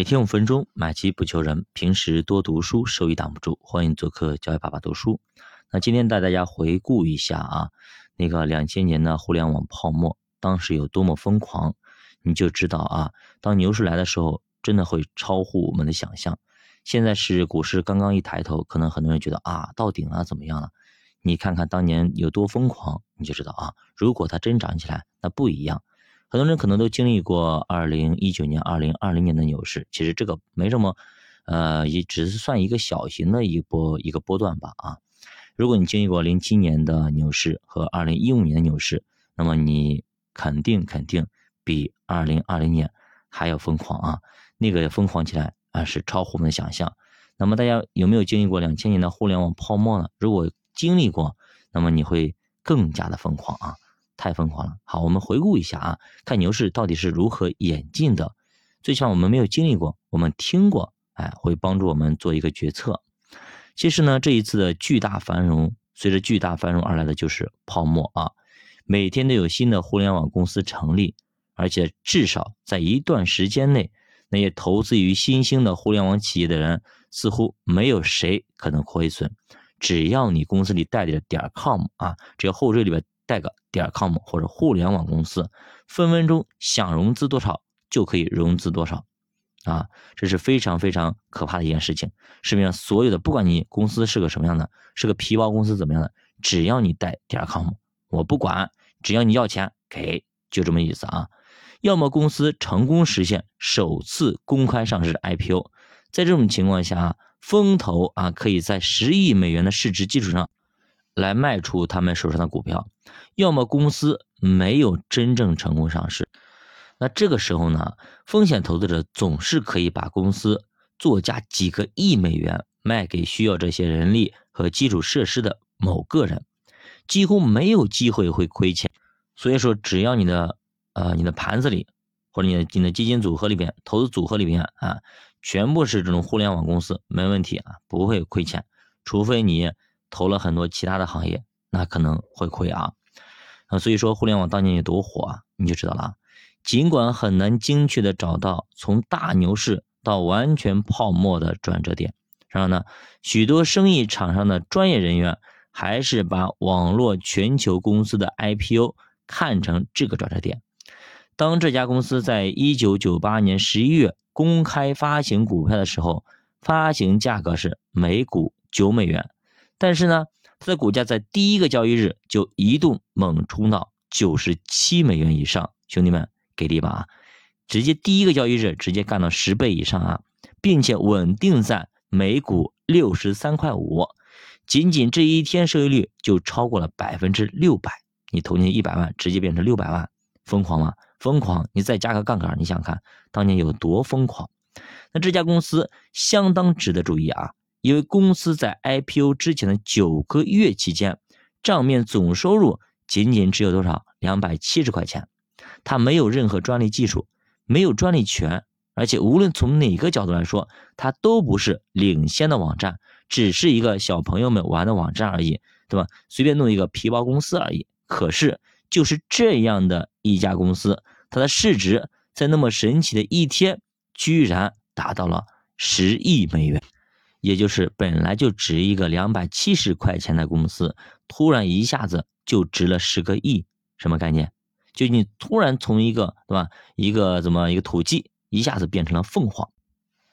每天五分钟，买基不求人。平时多读书，收益挡不住。欢迎做客教育爸爸读书。那今天带大家回顾一下啊，那个两千年的互联网泡沫，当时有多么疯狂，你就知道啊。当牛市来的时候，真的会超乎我们的想象。现在是股市刚刚一抬头，可能很多人觉得啊，到顶了，怎么样了？你看看当年有多疯狂，你就知道啊。如果它真涨起来，那不一样。很多人可能都经历过二零一九年、二零二零年的牛市，其实这个没什么，呃，也只是算一个小型的一波一个波段吧啊。如果你经历过零七年的牛市和二零一五年的牛市，那么你肯定肯定比二零二零年还要疯狂啊！那个疯狂起来啊是超乎我们的想象。那么大家有没有经历过两千年的互联网泡沫呢？如果经历过，那么你会更加的疯狂啊！太疯狂了！好，我们回顾一下啊，看牛市到底是如何演进的。最起码我们没有经历过，我们听过，哎，会帮助我们做一个决策。其实呢，这一次的巨大繁荣，随着巨大繁荣而来的就是泡沫啊。每天都有新的互联网公司成立，而且至少在一段时间内，那些投资于新兴的互联网企业的人，似乎没有谁可能亏损。只要你公司里带着点 com 啊，只要后缀里边。带个点 com 或者互联网公司，分分钟想融资多少就可以融资多少，啊，这是非常非常可怕的一件事情。市面上所有的，不管你公司是个什么样的，是个皮包公司怎么样的，只要你带点 com，我不管，只要你要钱给，就这么意思啊。要么公司成功实现首次公开上市 IPO，在这种情况下啊，风投啊可以在十亿美元的市值基础上。来卖出他们手上的股票，要么公司没有真正成功上市，那这个时候呢，风险投资者总是可以把公司作价几个亿美元卖给需要这些人力和基础设施的某个人，几乎没有机会会亏钱。所以说，只要你的呃你的盘子里或者你的你的基金组合里边投资组合里边啊，全部是这种互联网公司，没问题啊，不会亏钱，除非你。投了很多其他的行业，那可能会亏啊，啊，所以说互联网当年有多火啊，你就知道了。尽管很难精确的找到从大牛市到完全泡沫的转折点，然后呢，许多生意场上的专业人员还是把网络全球公司的 IPO 看成这个转折点。当这家公司在一九九八年十一月公开发行股票的时候，发行价格是每股九美元。但是呢，它的股价在第一个交易日就一度猛冲到九十七美元以上，兄弟们给力吧啊！直接第一个交易日直接干到十倍以上啊，并且稳定在每股六十三块五，仅仅这一天收益率就超过了百分之六百。你投进一百万，直接变成六百万，疯狂吗？疯狂！你再加个杠杆，你想看当年有多疯狂？那这家公司相当值得注意啊。因为公司在 IPO 之前的九个月期间，账面总收入仅仅只有多少？两百七十块钱。它没有任何专利技术，没有专利权，而且无论从哪个角度来说，它都不是领先的网站，只是一个小朋友们玩的网站而已，对吧？随便弄一个皮包公司而已。可是就是这样的一家公司，它的市值在那么神奇的一天，居然达到了十亿美元。也就是本来就值一个两百七十块钱的公司，突然一下子就值了十个亿，什么概念？就你突然从一个对吧，一个怎么一个土鸡，一下子变成了凤凰。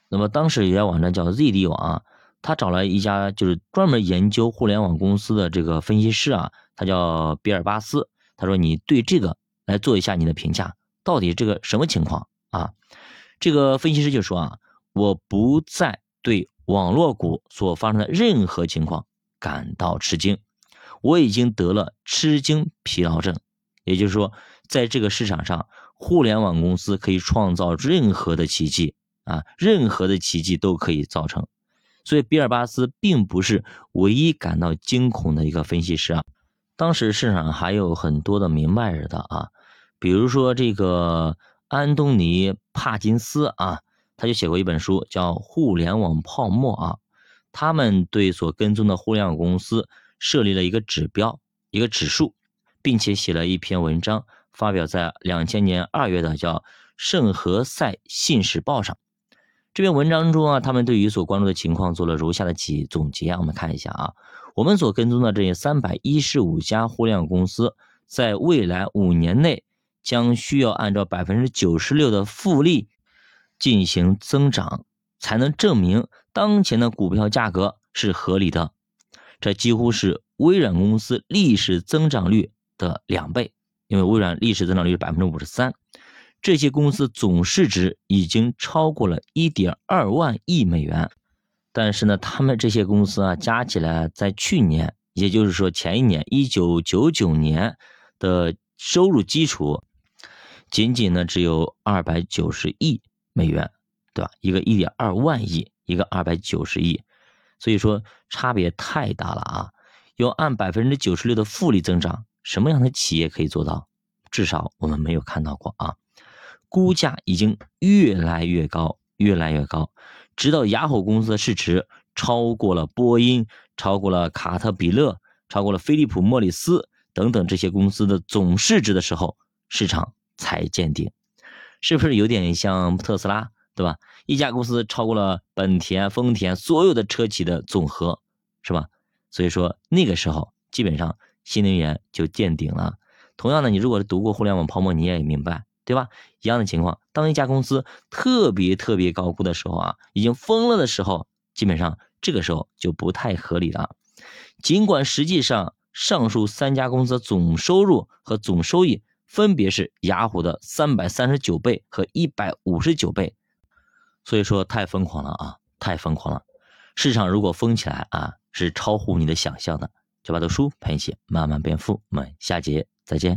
那么当时有家网站叫 ZD 网啊，他找了一家就是专门研究互联网公司的这个分析师啊，他叫比尔巴斯。他说你对这个来做一下你的评价，到底这个什么情况啊？这个分析师就说啊，我不再对。网络股所发生的任何情况感到吃惊，我已经得了吃惊疲劳症，也就是说，在这个市场上，互联网公司可以创造任何的奇迹啊，任何的奇迹都可以造成。所以，比尔巴斯并不是唯一感到惊恐的一个分析师啊。当时市场上还有很多的明白人的啊，比如说这个安东尼帕金斯啊。他就写过一本书，叫《互联网泡沫》啊。他们对所跟踪的互联网公司设立了一个指标、一个指数，并且写了一篇文章，发表在两千年二月的叫《圣何塞信使报》上。这篇文章中啊，他们对于所关注的情况做了如下的几总结啊，我们看一下啊，我们所跟踪的这三百一十五家互联网公司，在未来五年内将需要按照百分之九十六的复利进行增长，才能证明当前的股票价格是合理的。这几乎是微软公司历史增长率的两倍，因为微软历史增长率是百分之五十三。这些公司总市值已经超过了一点二万亿美元，但是呢，他们这些公司啊，加起来在去年，也就是说前一年一九九九年的收入基础，仅仅呢只有二百九十亿美元，对吧？一个一点二万亿，一个二百九十亿，所以说差别太大了啊！要按百分之九十六的复利增长，什么样的企业可以做到？至少我们没有看到过啊！估价已经越来越高，越来越高，直到雅虎公司的市值超过了波音，超过了卡特彼勒，超过了菲利普莫里斯等等这些公司的总市值的时候，市场才见顶，是不是有点像特斯拉，对吧？一家公司超过了本田、丰田所有的车企的总和，是吧？所以说那个时候基本上新能源就见顶了。同样的，你如果是读过互联网泡沫，你也明白。对吧？一样的情况，当一家公司特别特别高估的时候啊，已经疯了的时候，基本上这个时候就不太合理了。尽管实际上上述三家公司总收入和总收益分别是雅虎的三百三十九倍和一百五十九倍，所以说太疯狂了啊，太疯狂了。市场如果疯起来啊，是超乎你的想象的。九八读书陪你一起慢慢变富，我们下节再见。